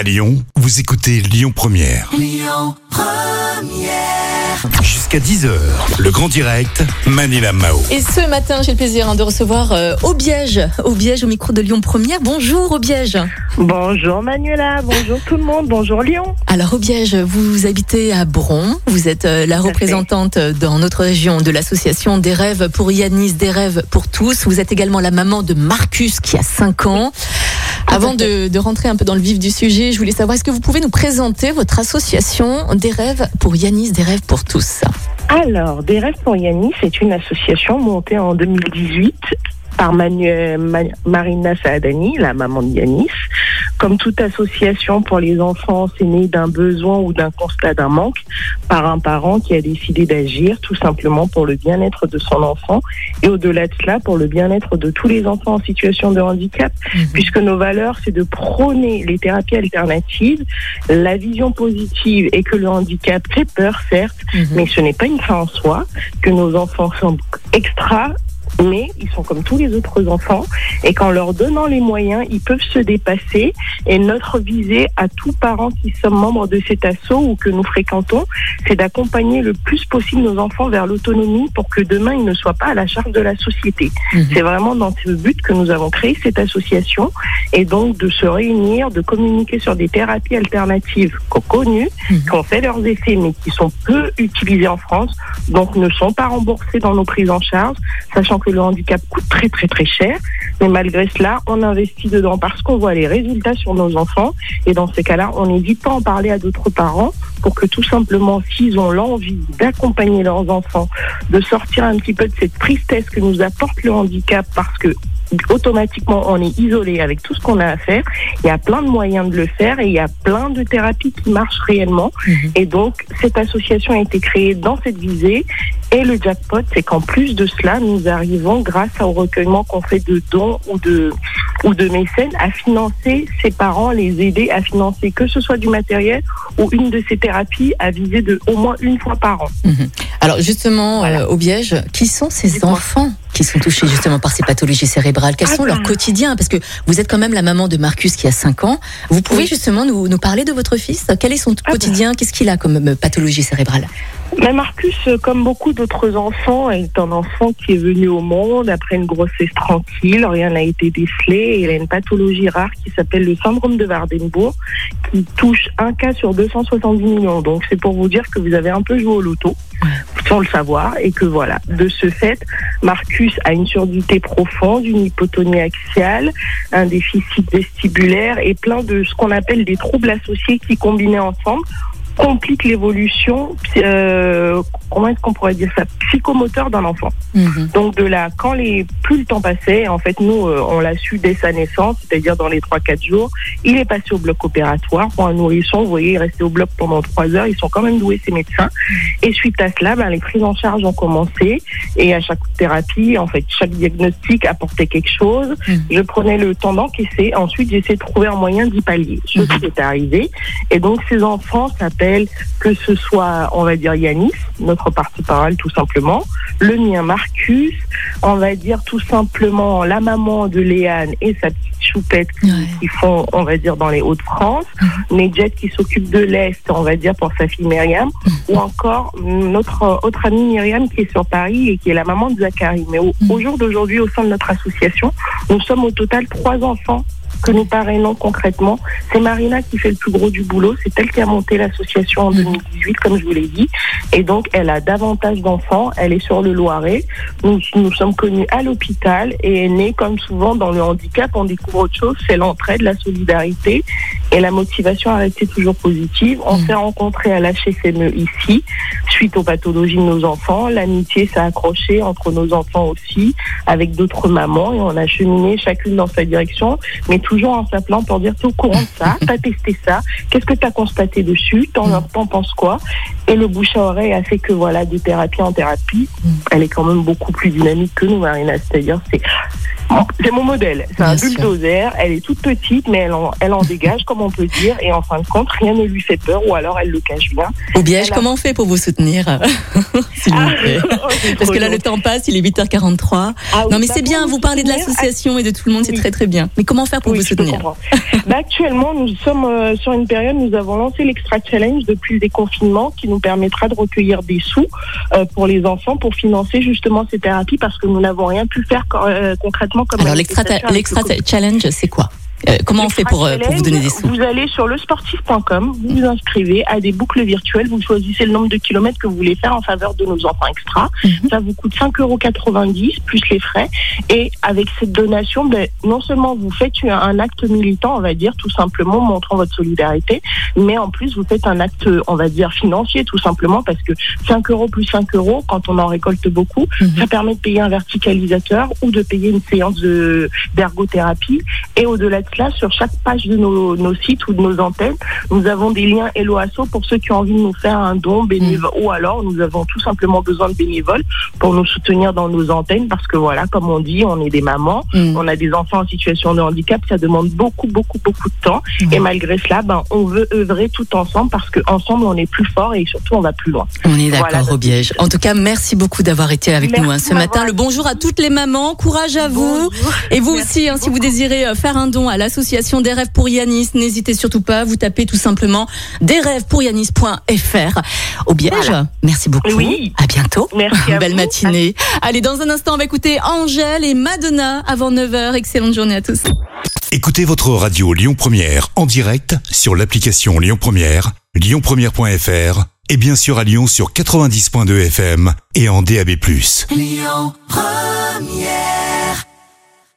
À Lyon, vous écoutez Lyon Première. Jusqu'à 10h, le grand direct, Manila Mao. Et ce matin, j'ai le plaisir hein, de recevoir euh, Aubiège, Aubiège au micro de Lyon Première. Bonjour Aubiège. Bonjour Manuela, bonjour tout le monde, bonjour Lyon. Alors Aubiège, vous habitez à Bron, vous êtes euh, la fait. représentante dans notre région de l'association Des rêves pour Yanis, des rêves pour tous. Vous êtes également la maman de Marcus qui a 5 ans. Avant de, de rentrer un peu dans le vif du sujet, je voulais savoir, est-ce que vous pouvez nous présenter votre association Des rêves pour Yanis, des rêves pour tous? Alors, Des Rêves pour Yannis, c'est une association montée en 2018 par Manu- Ma- Marina Saadani, la maman de Yanis. Comme toute association pour les enfants, c'est né d'un besoin ou d'un constat d'un manque par un parent qui a décidé d'agir tout simplement pour le bien-être de son enfant et au-delà de cela pour le bien-être de tous les enfants en situation de handicap. Puisque nos valeurs, c'est de prôner les thérapies alternatives, la vision positive et que le handicap fait peur, certes, Mhm. mais ce n'est pas une fin en soi, que nos enfants sont extra, mais ils sont comme tous les autres enfants, et qu'en leur donnant les moyens, ils peuvent se dépasser. Et notre visée à tous parents qui sommes membres de cet assaut ou que nous fréquentons, c'est d'accompagner le plus possible nos enfants vers l'autonomie pour que demain ils ne soient pas à la charge de la société. Mhm. C'est vraiment dans ce but que nous avons créé cette association et donc de se réunir, de communiquer sur des thérapies alternatives co- connues, Mhm. qui ont fait leurs effets mais qui sont peu utilisées en France, donc ne sont pas remboursées dans nos prises en charge, sachant que le handicap coûte très très très cher. Mais malgré cela, on investit dedans parce qu'on voit les résultats sur nos enfants et dans ces cas-là, on n'hésite pas à en parler à d'autres parents pour que tout simplement, s'ils ont l'envie d'accompagner leurs enfants, de sortir un petit peu de cette tristesse que nous apporte le handicap parce que automatiquement on est isolé avec tout ce qu'on a à faire. Il y a plein de moyens de le faire et il y a plein de thérapies qui marchent réellement. Mhm. Et donc cette association a été créée dans cette visée. Et le jackpot, c'est qu'en plus de cela, nous arrivons, grâce au recueillement qu'on fait de dons ou de ou de mécènes, à financer ces parents, les aider à financer que ce soit du matériel ou une de ces thérapies à viser de au moins une fois par an. Mhm. Alors justement, Voilà. euh, Aubiège, qui sont ces enfants qui sont touchés justement par ces pathologies cérébrales? Quels Ah sont ben. leurs quotidiens? Parce que vous êtes quand même la maman de Marcus qui a 5 ans. Vous pouvez Oui. justement nous, nous parler de votre fils? Quel est son ben. quotidien? Qu'est-ce qu'il a comme euh, pathologie cérébrale? Mais Marcus, comme beaucoup d'autres enfants, est un enfant qui est venu au monde après une grossesse tranquille, rien n'a été décelé. Il a une pathologie rare qui s'appelle le syndrome de Wardenbourg, qui touche un cas sur 270 millions. Donc c'est pour vous dire que vous avez un peu joué au loto, sans le savoir, et que voilà. De ce fait, Marcus a une surdité profonde, une hypotonie axiale, un déficit vestibulaire et plein de ce qu'on appelle des troubles associés qui combinés ensemble compliquent l'évolution, euh, comment est-ce qu'on pourrait dire ça, psychomoteur d'un enfant. Mhm. Donc de là, quand les plus le temps passait, en fait nous euh, on l'a su dès sa naissance, c'est-à-dire dans les 3-4 jours, il est passé au bloc opératoire pour un nourrisson. Vous voyez, il est resté au bloc pendant 3 heures. Ils sont quand même doués ces médecins. Et suite à cela, ben, les prises en charge ont commencé et à chaque thérapie, en fait, chaque diagnostic apportait quelque chose. Mhm. Je prenais le temps d'encaisser. Ensuite, j'essayais de trouver un moyen d'y pallier. Ce Mhm. qui est arrivé. Et donc ces enfants que ce soit, on va dire Yanis, notre partie parole tout simplement, le mien Marcus, on va dire tout simplement la maman de Léane et sa petite choupette qui, Ouais. qui font, on va dire, dans les Hauts-de-France, Nedjet qui s'occupe de l'Est, on va dire, pour sa fille Myriam, ou encore notre autre amie Myriam qui est sur Paris et qui est la maman de Zachary. Mais au, au jour d'aujourd'hui, au sein de notre association, nous sommes au total trois enfants que nous parrainons concrètement. C'est Marina qui fait le plus gros du boulot. C'est elle qui a monté l'association en Mhm. 2018, comme je vous l'ai dit. Et donc, elle a davantage d'enfants. Elle est sur le Loiret. Nous, nous sommes connus à l'hôpital et est née, comme souvent dans le handicap, on découvre autre chose. C'est l'entraide, la solidarité et la motivation à rester toujours positive. On Mhm. s'est rencontrés à l'HSME ici, suite aux pathologies de nos enfants. L'amitié s'est accrochée entre nos enfants aussi, avec d'autres mamans, et on a cheminé chacune dans sa direction, mais toujours en s'appelant pour dire, t'es au courant de ça, t'as testé ça, qu'est-ce que t'as constaté dessus, t'en t'en penses quoi? Et le bouche à oreille a fait que, voilà, de thérapie en thérapie, Mm. elle est quand même beaucoup plus dynamique que nous, Marina. C'est-à-dire, c'est C'est mon modèle. C'est un Bien bulldozer. Elle est toute petite, mais elle en, elle en dégage, comme on peut dire. Et en fin de compte, rien ne lui fait peur, ou alors elle le cache bien. Biège, Voilà. comment on fait pour vous soutenir S'il vous plaît. Oh, Parce que là, le temps passe, il est 8h43. Ah oui, Non, mais bah, c'est bien, vous parlez de l'association et de tout le monde, c'est très très bien. Mais comment faire pour Oui, vous soutenir. Bah, actuellement, nous sommes euh, sur une période, nous avons lancé l'Extra Challenge depuis le déconfinement qui nous permettra de recueillir des sous euh, pour les enfants pour financer justement ces thérapies parce que nous n'avons rien pu faire co- euh, concrètement Alors, l'extra challenge, c'est quoi? Euh, Comment on fait pour, euh, pour vous donner des sous Vous allez sur lesportif.com, vous vous inscrivez à des boucles virtuelles, vous choisissez le nombre de kilomètres que vous voulez faire en faveur de nos enfants extra. Mhm. Ça vous coûte 5,90 euros plus les frais. Et avec cette donation, ben, non seulement vous faites un, acte militant, on va dire, tout simplement, montrant votre solidarité, mais en plus vous faites un acte, on va dire, financier, tout simplement, parce que 5 euros plus 5 euros, quand on en récolte beaucoup, Mhm. ça permet de payer un verticalisateur ou de payer une séance de- d'ergothérapie. Et au-delà de cela, sur chaque page de nos, nos sites ou de nos antennes, nous avons des liens Hello Asso pour ceux qui ont envie de nous faire un don bénévole. Ou alors, nous avons tout simplement besoin de bénévoles pour nous soutenir dans nos antennes parce que voilà, comme on dit, on est des mamans, Mm. on a des enfants en situation de handicap, ça demande beaucoup, beaucoup, beaucoup de temps. Mhm. Et malgré cela, ben, on veut œuvrer tout ensemble parce qu'ensemble, on est plus fort et surtout, on va plus loin. On est d'accord Voilà. au Biège. En tout cas, merci beaucoup d'avoir été avec Merci nous hein, ce matin. Le bonjour à toutes les mamans, courage à vous. Et vous Merci aussi, hein, si vous désirez euh, faire un don à l'association des rêves pour Yanis, n'hésitez surtout pas, vous tapez tout simplement desrêvespouryanis.fr. Au Biège, Voilà. merci beaucoup. Oui. À bientôt. Merci à Belle vous. matinée. Allez, dans un instant, on va écouter Angèle et Madonna avant 9h. Excellente journée à tous. Écoutez votre radio Lyon Première en direct sur l'application Lyon Première, lyonpremière.fr et bien sûr à Lyon sur 90.2 FM et en DAB+. Lyon Première